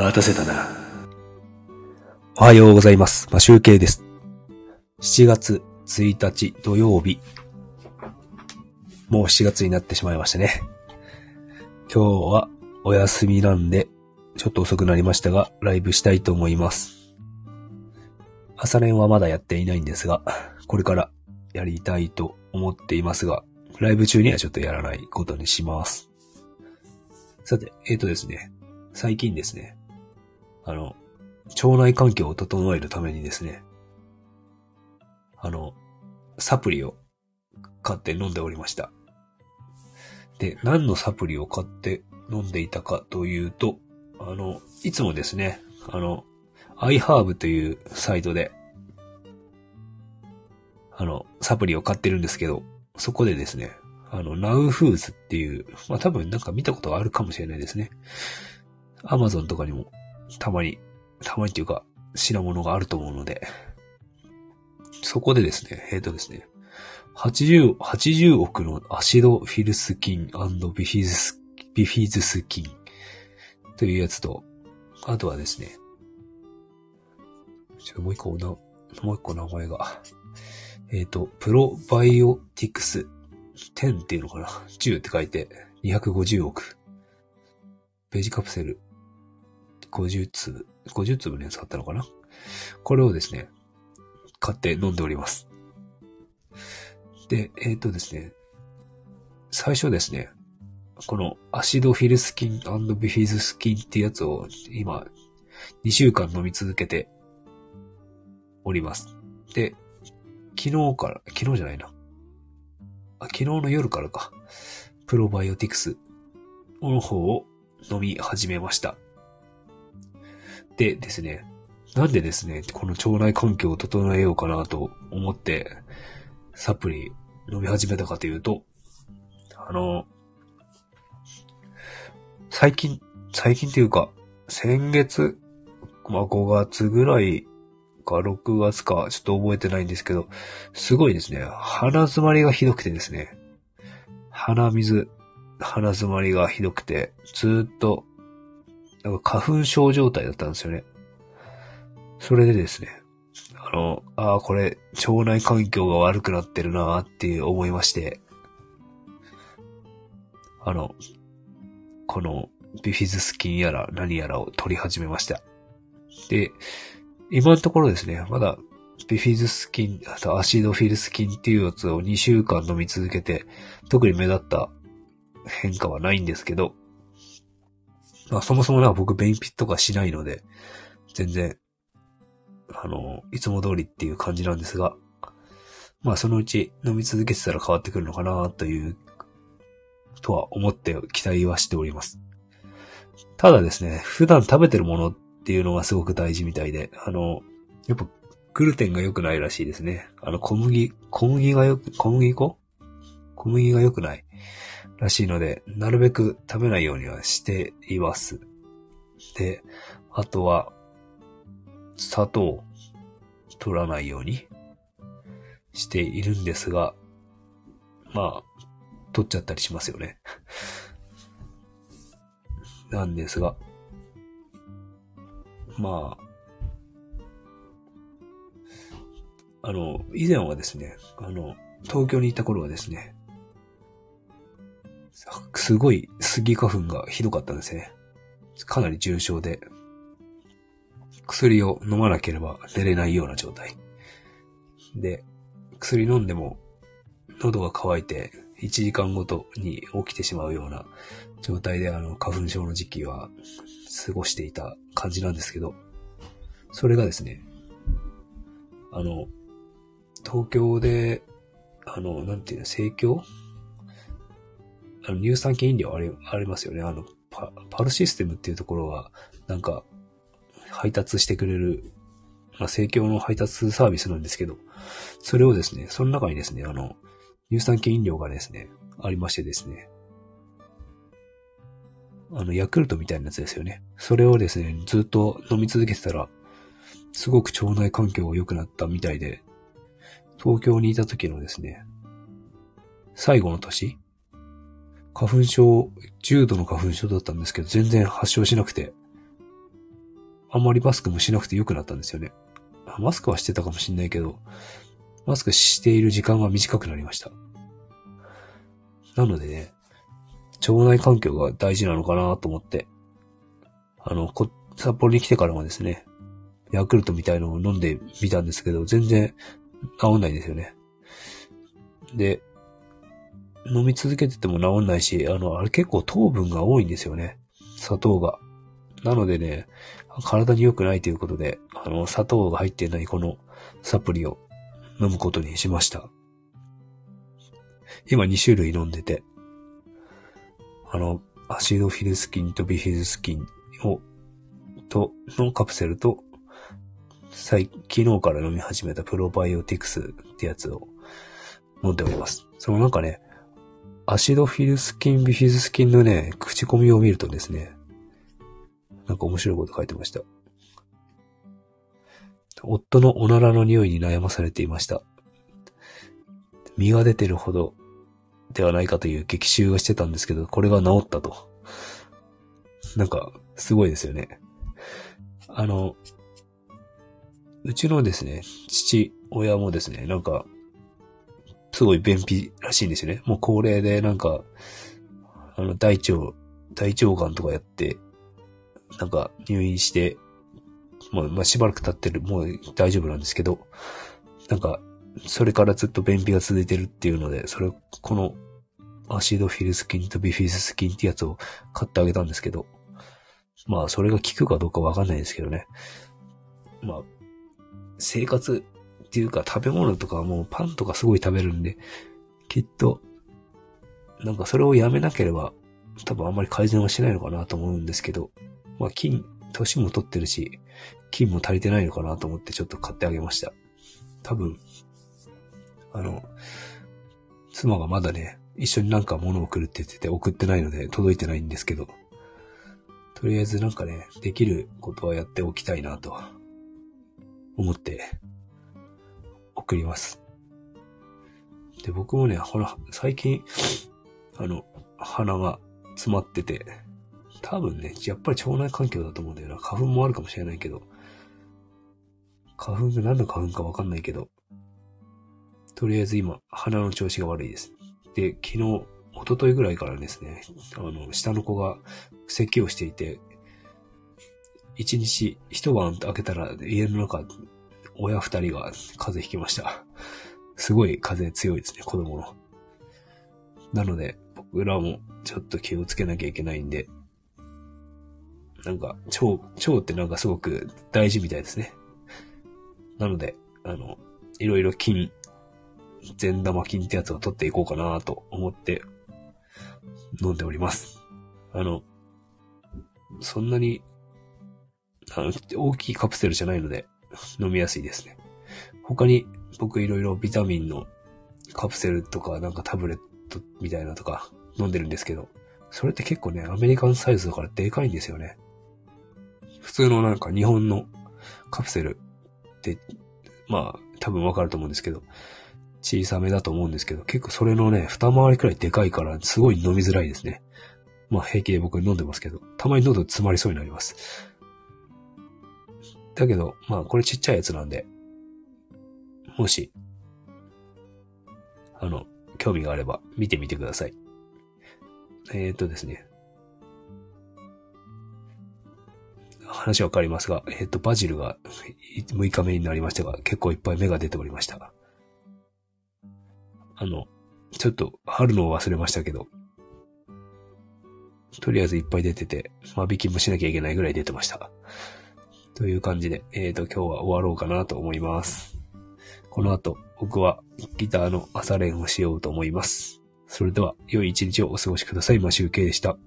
待たせたな。おはようございます。まあ、集計です。7月1日土曜日。もう7月になってしまいましたね。今日はお休みなんで、ちょっと遅くなりましたが、ライブしたいと思います。朝練はまだやっていないんですが、これからやりたいと思っていますが、ライブ中にはちょっとやらないことにします。さて、えーとですね、最近ですね、あの、腸内環境を整えるためにですね、あの、サプリを買って飲んでおりました。で、何のサプリを買って飲んでいたかというと、あの、いつもですね、あの、iHerb というサイトで、あの、サプリを買ってるんですけど、そこでですね、あの、Now Foods っていう、まあ多分なんか見たことがあるかもしれないですね。Amazon とかにもたまに、たまにっていうか、品物があると思うので、そこでですね、えっ、とですね、80、80億のアシドフィルスキンビフィズス、ビフィズスキンというやつと、あとはですね、ちょっともう一個、もう一個名前が、えっ、と、プロバイオティクス10っていうのかな ?10 って書いて250億。ベージカプセル50粒、50粒のやつ買ったのかな？これをですね、買って飲んでおります。で、えっ、とですね、最初ですね、このアシドフィルスキンビフィズスキンってやつを今、2週間飲み続けております。で、昨日から、昨日じゃないな。あ昨日の夜からか、プロバイオティクスの方を飲み始めました。でですね、なんでですね、この腸内環境を整えようかなと思って、サプリ飲み始めたかというと、あの、最近、最近っていうか、先月、まあ5月ぐらいか6月か、ちょっと覚えてないんですけど、すごいですね、鼻詰まりがひどくてですね、鼻水、鼻詰まりがひどくて、ずっと、なんか花粉症状態だったんですよね。それでですね、あの、ああ、これ、腸内環境が悪くなってるなーって思いまして、あの、この、ビフィズスキンやら何やらを取り始めました。で、今のところですね、まだ、ビフィズスキン、あとアシドフィルスキンっていうやつを2週間飲み続けて、特に目立った変化はないんですけど、まあそもそもな僕便秘とかしないので、全然、あの、いつも通りっていう感じなんですが、まあそのうち飲み続けてたら変わってくるのかなという、とは思って期待はしております。ただですね、普段食べてるものっていうのがすごく大事みたいで、あの、やっぱグルテンが良くないらしいですね。あの小麦、小麦がよく、小麦粉？小麦が良くないらしいので、なるべく食べないようにはしています。で、あとは、砂糖取らないようにしているんですが、まあ、取っちゃったりしますよね。なんですが、まあ、あの、以前はですね、あの、東京にいた頃はですね、すごいスギ花粉がひどかったんですね。かなり重症で、薬を飲まなければ寝れないような状態。で、薬飲んでも喉が渇いて1時間ごとに起きてしまうような状態であの花粉症の時期は過ごしていた感じなんですけど、それがですね、あの、東京で、あの、なんていうの、生協あの、乳酸菌飲料あり、ありますよね。あの、パ、パルシステムっていうところは、なんか、配達してくれる、まあ、生協の配達サービスなんですけど、それをですね、その中にですね、あの、乳酸菌飲料がですね、ありましてですね、あの、ヤクルトみたいなやつですよね。それをですね、ずっと飲み続けてたら、すごく腸内環境が良くなったみたいで、東京にいた時のですね、最後の年、花粉症、重度の花粉症だったんですけど、全然発症しなくて、あんまりマスクもしなくて良くなったんですよね。マスクはしてたかもしんないけど、マスクしている時間が短くなりました。なのでね、腸内環境が大事なのかなと思って、あの、こ、札幌に来てからもですね、ヤクルトみたいのを飲んでみたんですけど、全然治んないんですよね。で、飲み続けてても治んないし、あの、あれ結構糖分が多いんですよね。砂糖が。なのでね、体に良くないということで、あの、砂糖が入ってないこのサプリを飲むことにしました。今2種類飲んでて、あの、アシドフィルスキンとビフィズスキンを、と、のカプセルと、最、昨日から飲み始めたプロバイオティクスってやつを飲んでおります。そのなんかね、アシドフィルスキン、ビフィズスキンのね、口コミを見るとですね、なんか面白いこと書いてました。夫のおならの匂いに悩まされていました。身が出てるほどではないかという激臭がしてたんですけど、これが治ったと。なんか、すごいですよね。あの、うちのですね、父親もですね、なんか、すごい便秘らしいんですよね。もう高齢でなんか、あの、大腸、大腸がんとかやって、なんか入院して、もう、まあ、しばらく経ってる、もう大丈夫なんですけど、なんか、それからずっと便秘が続いてるっていうので、それ、この、アシドフィルスキンとビフィズスキンってやつを買ってあげたんですけど、まあ、それが効くかどうかわかんないですけどね。まあ、生活っていうか食べ物とかもうパンとかすごい食べるんで、きっと、なんかそれをやめなければ、多分あんまり改善はしないのかなと思うんですけど、まあ金、年も取ってるし、金も足りてないのかなと思ってちょっと買ってあげました。多分、あの、妻がまだね、一緒になんか物を送るって言ってて送ってないので届いてないんですけど、とりあえずなんかね、できることはやっておきたいなと思って送ります。で、僕もね、ほら、最近、あの、鼻が詰まってて、多分ね、やっぱり腸内環境だと思うんだよな。花粉もあるかもしれないけど。花粉が何の花粉かわかんないけど。とりあえず今、鼻の調子が悪いです。で、昨日、一昨日ぐらいからですね、あの、下の子が咳をしていて、一日、一晩開けたら家の中親二人が風邪ひきました。すごい風強いですね、子供の。なので、僕らもちょっと気をつけなきゃいけないんで、なんか、腸、腸ってなんかすごく大事みたいですね。なので、あの、いろいろ菌、善玉菌ってやつを取っていこうかなと思って飲んでおります。あの、そんなに、あの、大きいカプセルじゃないので、飲みやすいですね。他に僕いろいろビタミンのカプセルとかなんかタブレットみたいなとか飲んでるんですけど、それって結構ね、アメリカンサイズだからでかいんですよね。普通のなんか日本のカプセルって、まあ多分わかると思うんですけど、小さめだと思うんですけど、結構それのね、二回りくらいでかいからすごい飲みづらいですね。まあ平気で僕飲んでますけど、たまに喉詰まりそうになります。だけど、まあこれちっちゃいやつなんで、もし、あの、興味があれば見てみてください。えー、っとですね。話わかりますが、えー、っと、バジルが6日目になりましたが、結構いっぱい芽が出ておりました。あの、ちょっと春のを忘れましたけど、とりあえずいっぱい出てて、間引きもしなきゃいけないぐらい出てました。という感じで、えっ、ー、と、今日は終わろうかなと思います。この後、僕はギターの朝練をしようと思います。それでは、良い一日をお過ごしください。マシュウケイでした。